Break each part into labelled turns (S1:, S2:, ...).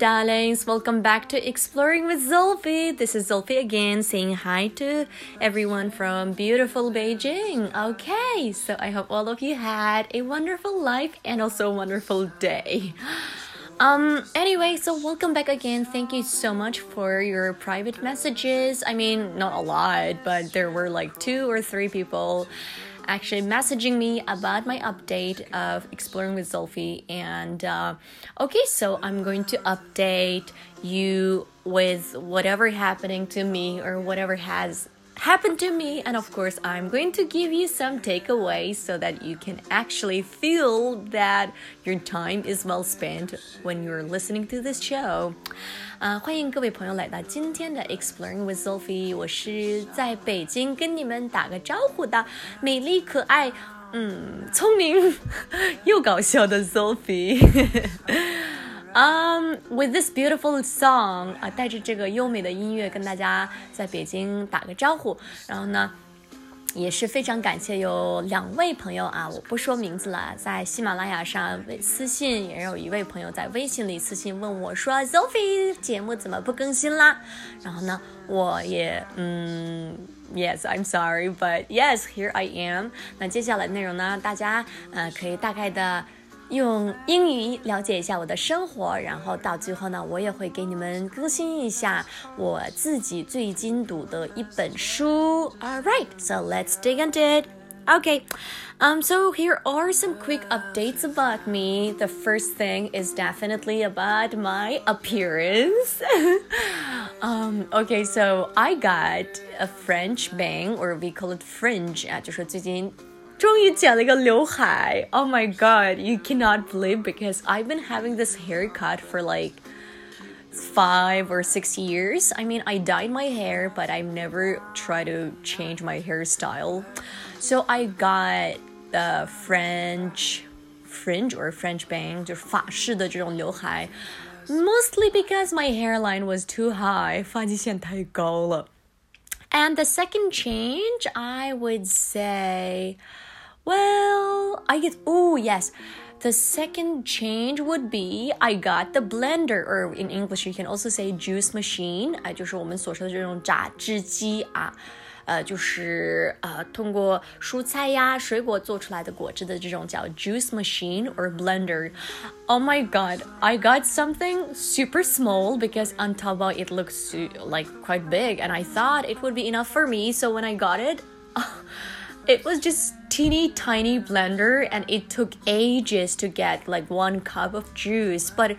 S1: darlings. Welcome back to Exploring with Sophie. This is Sophie again, saying hi to everyone from beautiful Beijing. Okay, so I hope all of you had a wonderful life and also a wonderful day. Um, anyway, so welcome back again. Thank you so much for your private messages. I mean, not a lot, but there were like two or three people actually messaging me about my update of exploring with Sophie. And uh, okay, so I'm going to update you with whatever happening to me or whatever has happened to me and of course i'm going to give you some takeaways so that you can actually feel that your time is well spent when you're listening to this show 啊、欢迎各位朋友来到今天的 Exploring with Sophie，我是在北京跟你们打个招呼的美丽可爱，嗯，聪明又搞笑的 Sophie。 Um, with this beautiful song 啊，带着这个优美的音乐跟大家在北京打个招呼。然后呢，也是非常感谢有两位朋友啊，我不说名字了，在喜马拉雅上私信，也有一位朋友在微信里私信问我说：“Sophie 节目怎么不更新啦？”然后呢，我也嗯，Yes, I'm sorry, but yes, here I am。那接下来内容呢，大家呃可以大概的。用英语了解一下我的生活，然后到最后呢，我也会给你们更新一下我自己最近读的一本书。All right, so let's dig into it. Okay, um, so here are some quick updates about me. The first thing is definitely about my appearance. um, okay, so I got a French bang, or we call it fringe 啊，就说最近 终于剪了一个刘海。Oh my god, you cannot believe because I've been having this haircut for like five or six years. I mean, I dyed my hair, but I've never tried to change my hairstyle. So I got the French fringe or French bang, 就是法式的这种刘海。Mostly because my hairline was too high, 发际线太高了。And the second change, I would say, well, I get, oh, yes. The second change would be I got the blender, or in English you can also say juice machine，啊，就是我们所说的这种榨汁机啊。呃，就是呃，通过蔬菜呀、水果做出来的果汁的这种叫 juice machine or blender. Oh my god, I got something super small because on Taobao it looks like quite big, and I thought it would be enough for me. So when I got it, it was just teeny tiny blender, and it took ages to get like one cup of juice, but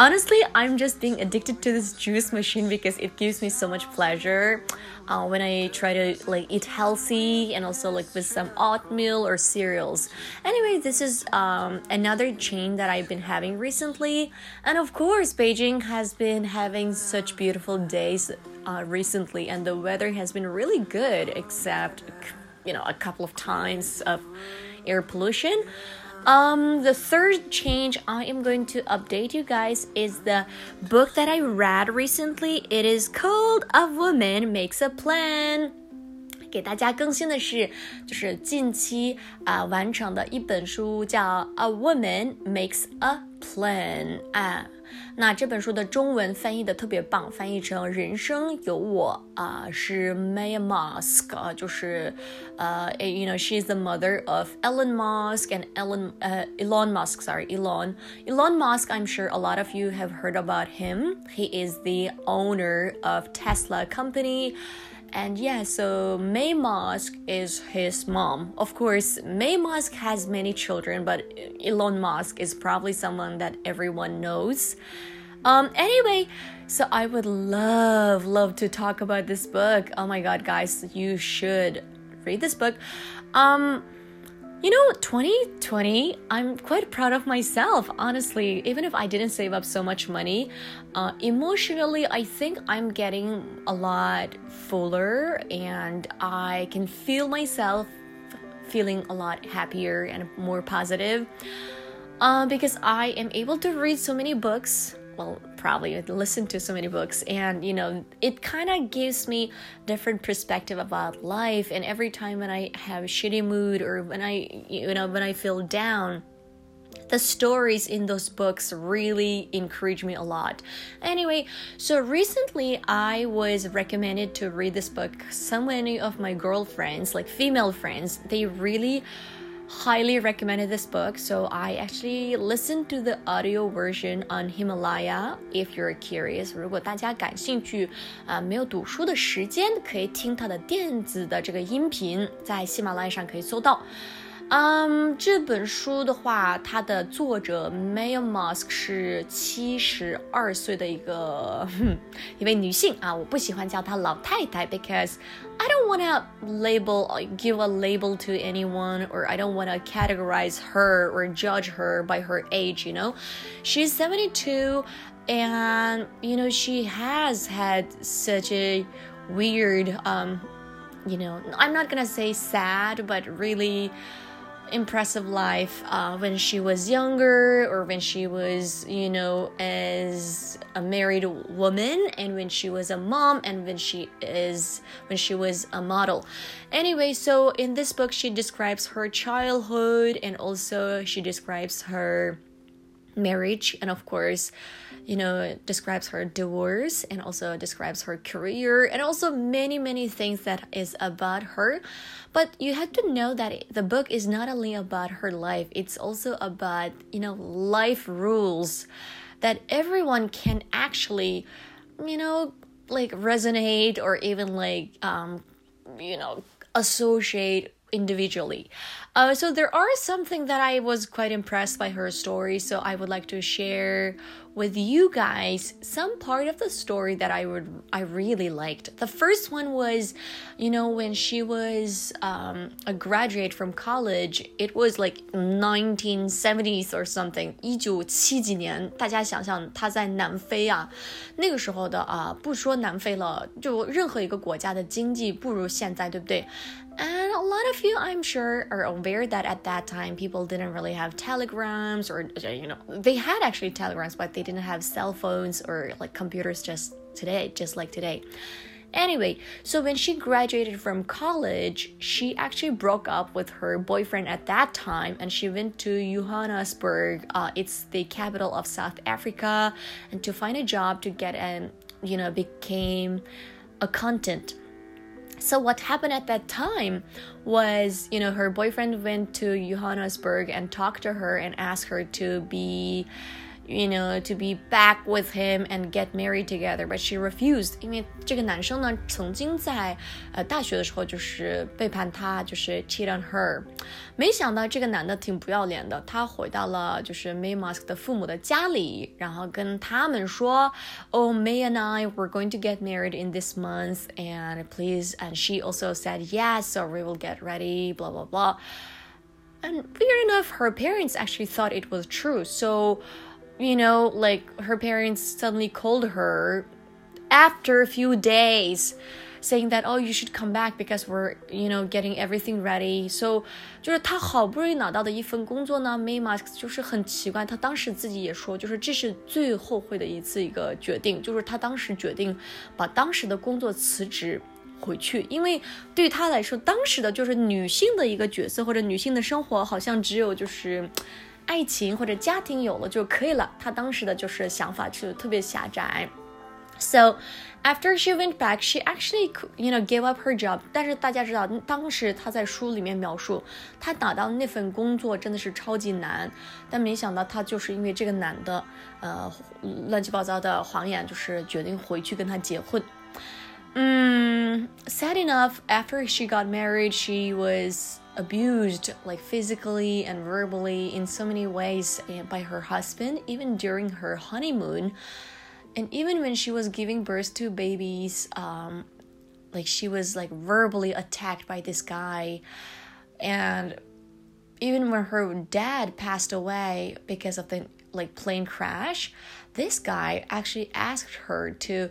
S1: honestly i'm just being addicted to this juice machine because it gives me so much pleasure. Uh, when i try to like eat healthy and also like with some oatmeal or cereals. Anyway this is um, another chain that i've been having recently. And of course beijing has been having such beautiful days uh, recently and the weather has been really good except you know a couple of times of air pollution um, the third change I am going to update you guys is the book that I read recently. It is called A Woman Makes a Plan. 给大家更新的是，就是近期啊、呃、完成的一本书，叫《A Woman Makes a Plan》啊。那这本书的中文翻译的特别棒，翻译成“人生有我”啊，是 Maya Musk 啊，就是呃，you know she's the mother of Elon Musk and Elon 呃 Elon Musk sorry Elon Elon Musk I'm sure a lot of you have heard about him. He is the owner of Tesla company. And yeah, so Maye Musk is his mom. Of course, Maye Musk has many children, but Elon Musk is probably someone that everyone knows. Um, anyway, so I would love, love to talk about this book. Oh my god, guys, you should read this book. Um, you know, 2020, I'm quite proud of myself, honestly. Even if I didn't save up so much money, uh, emotionally, I think I'm getting a lot fuller and I can feel myself feeling a lot happier and more positive uh, because I am able to read so many books well probably listen to so many books and you know it kind of gives me different perspective about life and every time when i have shitty mood or when i you know when i feel down the stories in those books really encourage me a lot. Anyway, so recently I was recommended to read this book. So many of my girlfriends, like female friends, they really highly recommended this book. So I actually listened to the audio version on Himalaya. If you're curious，如果大家感兴趣啊、没有读书的时间，可以听它的电子的这个音频，在喜马拉雅上可以搜到。 嗯，这本书的话，它的作者 Maya Musk 是七十二岁的一个一位女性啊，我不喜欢叫她老太太，because I don't want to label give a label to anyone or I don't want to categorize her or judge her by her age, you know. She's 72 and you know she has had such a weird um you know, I'm not going to say sad, but really impressive life uh, when she was younger or when she was, you know, as a married woman and when she was a mom and when she is when she was a model. Anyway, so in this book she describes her childhood and also she describes her marriage and of course you know describes her divorce and also describes her career and also many many things that is about her. But you have to know that the book is not only about her life it's also about you know life rules that everyone can actually you know like resonate or even like um you know associate individually. Uh, so there are something that I was quite impressed by her story. So I would like to share with you guys some part of the story that I would I really liked. The first one was, you know, when she was um, a graduate from college. It was like 1970s or something，一九七几年。大家想想，她在南非啊，那个时候的啊，不说南非了，就任何一个国家的经济不如现在，对不对 ？and a lot of you, I'm sure, are aware that at that time people didn't really have telegrams or, you know, they had actually telegrams, but they didn't have cell phones or like computers just today, just like today. Anyway, so when she graduated from college, she actually broke up with her boyfriend at that time and she went to Johannesburg. Uh, it's the capital of South Africa, and to find a job to get and, you know, became a content so what happened at that time was, you know, her boyfriend went to Johannesburg and talked to her and asked her to be you know to be back with him and get married together, but she refused. 因为这个男生呢，曾经在呃大学的时候就是背叛她，就是 cheat on her。没想到这个男的挺不要脸的，他回到了就是 Maye Musk 的父母的家里，然后跟他们说，Oh May and I were going to get married in this month, and please, and she also said yes, so we will get ready, blah blah blah. And weird enough, her parents actually thought it was true. So you know, like her parents suddenly called her after a few days saying that oh you should come back because we're you know getting everything ready so 就是他好不容易拿到的一份工作呢 May Musk 就是很奇怪他当时自己也说就是这是最后悔的一次一个决定就是他当时决定把当时的工作辞职回去因为对他来说当时的就是女性的一个角色或者女性的生活好像只有就是爱情或者家庭有了就可以了。他当时的就是想法就特别狭窄。So after she went back, she actually you know gave up her job. 但是大家知道，当时她在书里面描述，她拿到那份工作真的是超级难。但没想到她就是因为这个男的，呃，乱七八糟的谎言，就是决定回去跟他结婚。Mm, sad enough, after she got married, she was abused, like physically and verbally, in so many ways eh, by her husband, even during her honeymoon. And even when she was giving birth to babies, um, like she was like verbally attacked by this guy. And even when her dad passed away because of the like plane crash, this guy actually asked her to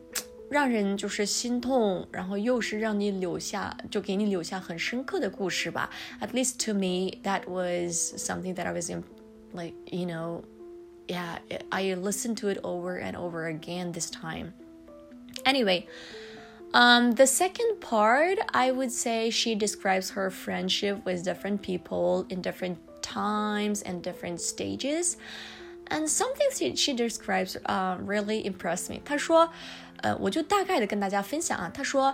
S1: 让人就是心痛，然后又是让你留下就给你留下很深刻的故事吧。At least to me, that was something that I was in, like you know. yeah, I listened to it over and over again this time. Anyway, um, the second part, I would say she describes her friendship with different people in different times and different stages. And something she, she describes uh, really impressed me. 她说， 呃，我就大概的跟大家分享啊。他说，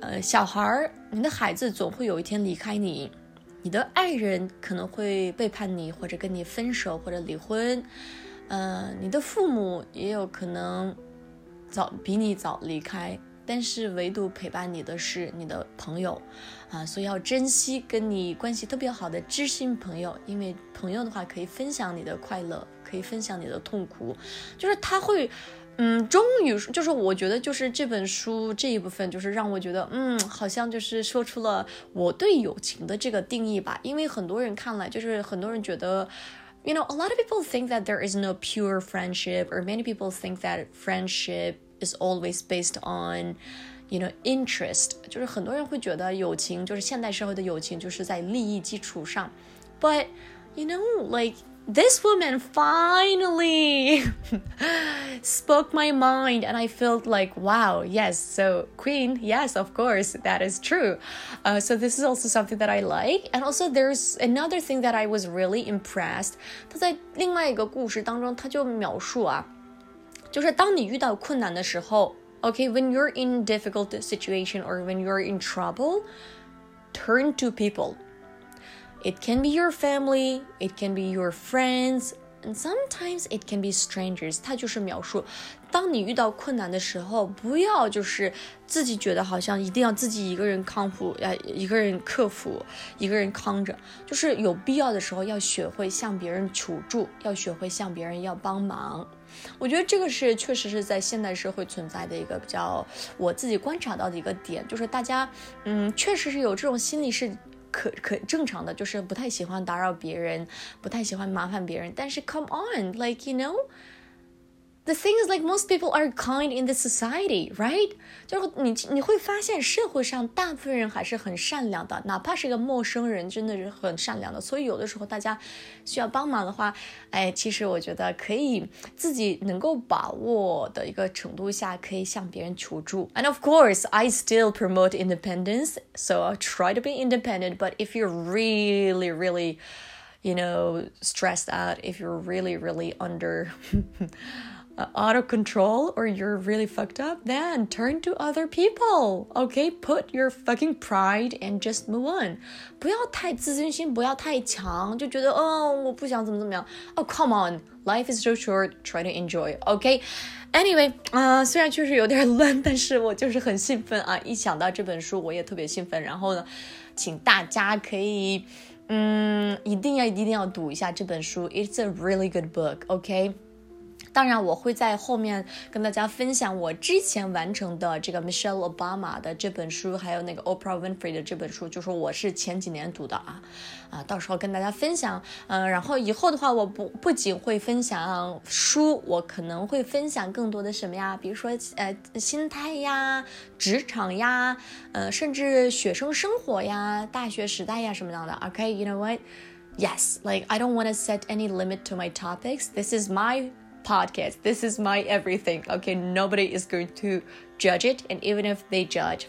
S1: 呃，小孩儿，你的孩子总会有一天离开你，你的爱人可能会背叛你，或者跟你分手，或者离婚。呃，你的父母也有可能早比你早离开，但是唯独陪伴你的是你的朋友，啊，所以要珍惜跟你关系特别好的知心朋友，因为朋友的话可以分享你的快乐，可以分享你的痛苦，就是他会，嗯，终于就是我觉得就是这本书这一部分就是让我觉得，嗯，好像就是说出了我对友情的这个定义吧，因为很多人看来就是很多人觉得。you know, a lot of people think that there is no pure friendship, or many people think that friendship is always based on, you know, interest. 就是很多人会觉得友情就是现代社会的友情就是在利益基础上，but you know, like this woman finally spoke my mind and i felt like wow yes so queen yes of course that is true uh, so this is also something that i like and also there's another thing that i was really impressed 他在另外一个故事当中他就描述啊就是当你遇到困难的时候 okay when you're in difficult situation or when you're in trouble turn to people It can be your family, it can be your friends, and sometimes it can be strangers. 它就是描述，当你遇到困难的时候，不要就是自己觉得好像一定要自己一个人康复，要一个人克服，一个人扛着。就是有必要的时候要学会向别人求助，要学会向别人要帮忙。我觉得这个是确实是在现代社会存在的一个比较我自己观察到的一个点，就是大家嗯，确实是有这种心理是。可可正常的，就是不太喜欢打扰别人，不太喜欢麻烦别人。但是，come on，like you know。The thing is, like most people are kind in the society, right? 就是你你会发现社会上大部分人还是很善良的，哪怕是一个陌生人，真的是很善良的。所以有的时候大家需要帮忙的话，哎，其实我觉得可以自己能够把握的一个程度下，可以向别人求助。And of course, I still promote independence, so I try to be independent. But if you're really, really, you know, stressed out, if you're really, really under uh, out of control or you're really fucked up, then turn to other people. Okay, put your fucking pride and just move on. 不要太自尊心，不要太强，就觉得哦，我不想怎么怎么样。Oh, come on, life is so short. Try to enjoy. Okay. Anyway，啊、呃，虽然确实有点乱，但是我就是很兴奋啊！一想到这本书，我也特别兴奋。然后呢，请大家可以，嗯，一定要一定要读一下这本书。It's a really good book. Okay. 当然，我会在后面跟大家分享我之前完成的这个 Michelle Obama 的这本书，还有那个 Oprah Winfrey 的这本书，就是我是前几年读的啊啊，到时候跟大家分享。嗯，然后以后的话，我不不仅会分享书，我可能会分享更多的什么呀？比如说呃，心态呀，职场呀，呃，甚至学生生活呀，大学时代呀什么样的。OK，you know what? Yes, like I don't want to set any limit to my topics. This is my podcast. This is my everything. Okay, nobody is going to judge it, and even if they judge,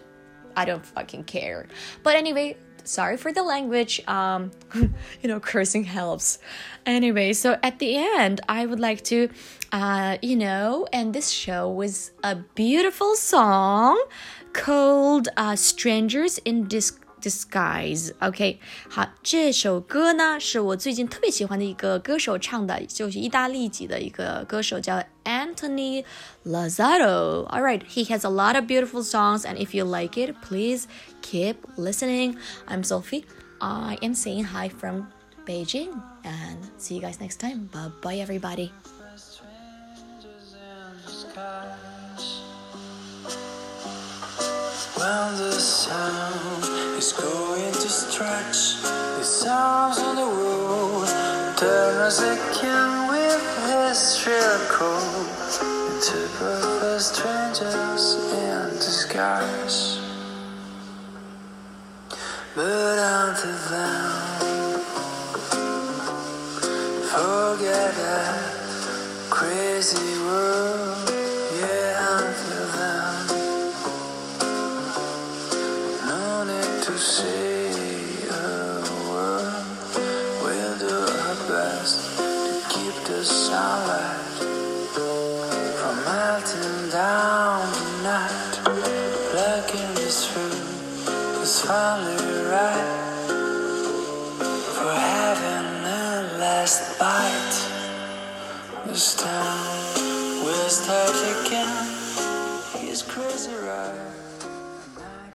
S1: I don't fucking care. But anyway, sorry for the language. Um, you know, cursing helps. Anyway, so at the end, I would like to, uh, you know, end this show with a beautiful song called uh, "Strangers in Disc." Disguise。OK，好，这首歌呢是我最近特别喜欢的一个歌手唱的，就是意大利籍的一个歌手，叫 Anthony Lazaro. All right, he has a lot of beautiful songs, and if you like it, please keep listening. I'm Sophie. I am saying hi from Beijing, and see you guys next time. Bye bye, everybody.
S2: skies. When the sun is going to stretch his arms on the road, turn he can with his shrill call into perfect strangers in disguise. But until then, forget that crazy world. Say